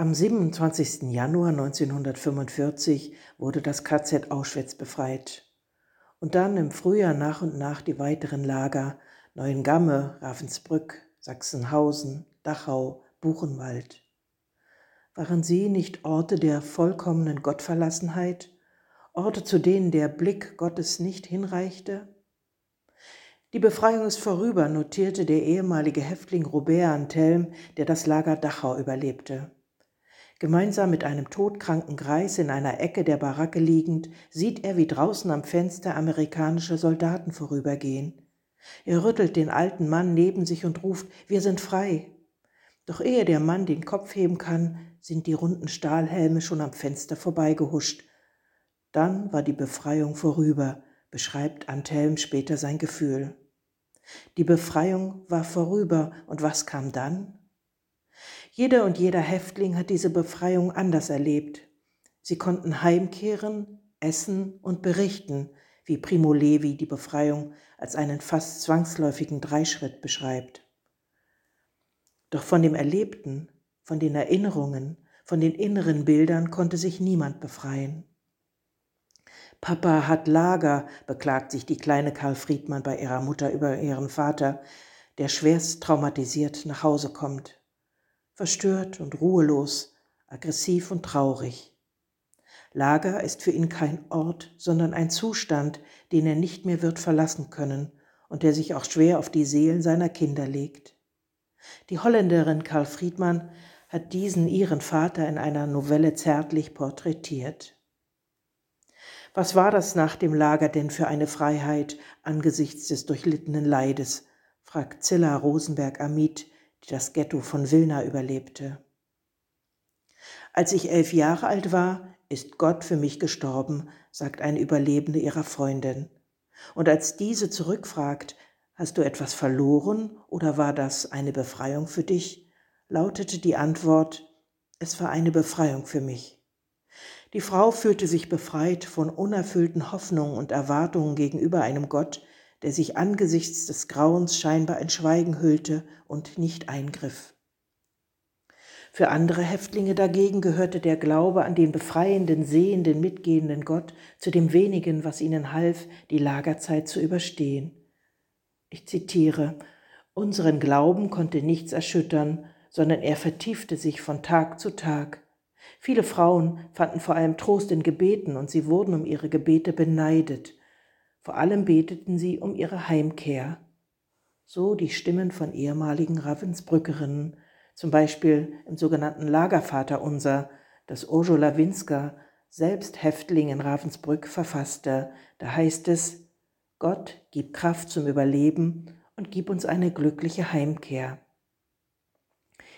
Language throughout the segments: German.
Am 27. Januar 1945 wurde das KZ Auschwitz befreit und dann im Frühjahr nach und nach die weiteren Lager Neuengamme, Ravensbrück, Sachsenhausen, Dachau, Buchenwald. Waren sie nicht Orte der vollkommenen Gottverlassenheit, Orte, zu denen der Blick Gottes nicht hinreichte? Die Befreiung ist vorüber, notierte der ehemalige Häftling Robert Antelm, der das Lager Dachau überlebte. Gemeinsam mit einem todkranken Greis in einer Ecke der Baracke liegend, sieht er, wie draußen am Fenster amerikanische Soldaten vorübergehen. Er rüttelt den alten Mann neben sich und ruft, wir sind frei. Doch ehe der Mann den Kopf heben kann, sind die runden Stahlhelme schon am Fenster vorbeigehuscht. Dann war die Befreiung vorüber, beschreibt Antelm später sein Gefühl. Die Befreiung war vorüber, und was kam dann? Jeder und jeder Häftling hat diese Befreiung anders erlebt. Sie konnten heimkehren, essen und berichten, wie Primo Levi die Befreiung als einen fast zwangsläufigen Dreischritt beschreibt. Doch von dem Erlebten, von den Erinnerungen, von den inneren Bildern konnte sich niemand befreien. Papa hat Lager, beklagt sich die kleine Karl Friedmann bei ihrer Mutter über ihren Vater, der schwerst traumatisiert nach Hause kommt verstört und ruhelos, aggressiv und traurig. Lager ist für ihn kein Ort, sondern ein Zustand, den er nicht mehr wird verlassen können und der sich auch schwer auf die Seelen seiner Kinder legt. Die Holländerin Karl Friedmann hat diesen ihren Vater in einer Novelle zärtlich porträtiert. Was war das nach dem Lager denn für eine Freiheit angesichts des durchlittenen Leides? fragt Zilla Rosenberg-Amit, die das Ghetto von Wilna überlebte. Als ich elf Jahre alt war, ist Gott für mich gestorben, sagt eine Überlebende ihrer Freundin. Und als diese zurückfragt, hast du etwas verloren oder war das eine Befreiung für dich, lautete die Antwort, es war eine Befreiung für mich. Die Frau fühlte sich befreit von unerfüllten Hoffnungen und Erwartungen gegenüber einem Gott, der sich angesichts des Grauens scheinbar in Schweigen hüllte und nicht eingriff. Für andere Häftlinge dagegen gehörte der Glaube an den befreienden, sehenden, mitgehenden Gott zu dem wenigen, was ihnen half, die Lagerzeit zu überstehen. Ich zitiere, Unseren Glauben konnte nichts erschüttern, sondern er vertiefte sich von Tag zu Tag. Viele Frauen fanden vor allem Trost in Gebeten und sie wurden um ihre Gebete beneidet. Vor allem beteten sie um ihre Heimkehr. So die Stimmen von ehemaligen Ravensbrückerinnen, zum Beispiel im sogenannten Lagervaterunser, das Ojo Lawinska, selbst Häftling in Ravensbrück, verfasste. Da heißt es, Gott, gib Kraft zum Überleben und gib uns eine glückliche Heimkehr.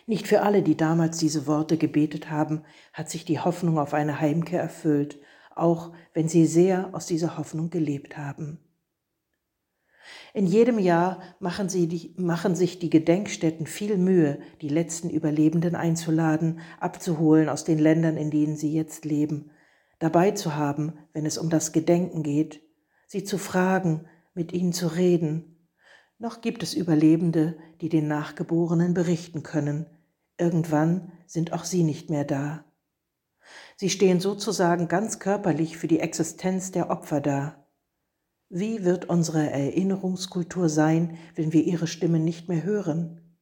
Nicht für alle, die damals diese Worte gebetet haben, hat sich die Hoffnung auf eine Heimkehr erfüllt, auch wenn sie sehr aus dieser Hoffnung gelebt haben. In jedem Jahr machen, die, machen sich die Gedenkstätten viel Mühe, die letzten Überlebenden einzuladen, abzuholen aus den Ländern, in denen sie jetzt leben, dabei zu haben, wenn es um das Gedenken geht, sie zu fragen, mit ihnen zu reden. Noch gibt es Überlebende, die den Nachgeborenen berichten können. Irgendwann sind auch sie nicht mehr da. Sie stehen sozusagen ganz körperlich für die Existenz der Opfer da. Wie wird unsere Erinnerungskultur sein, wenn wir ihre Stimme nicht mehr hören?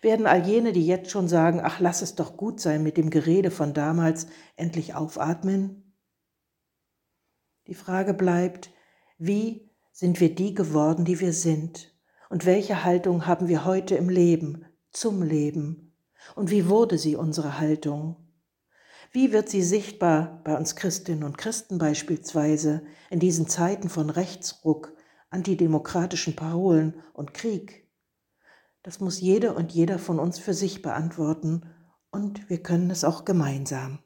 Werden all jene, die jetzt schon sagen, ach lass es doch gut sein mit dem Gerede von damals, endlich aufatmen? Die Frage bleibt, wie sind wir die geworden, die wir sind? Und welche Haltung haben wir heute im Leben, zum Leben? Und wie wurde sie unsere Haltung? Wie wird sie sichtbar bei uns Christinnen und Christen beispielsweise in diesen Zeiten von Rechtsruck, antidemokratischen Parolen und Krieg? Das muss jede und jeder von uns für sich beantworten und wir können es auch gemeinsam.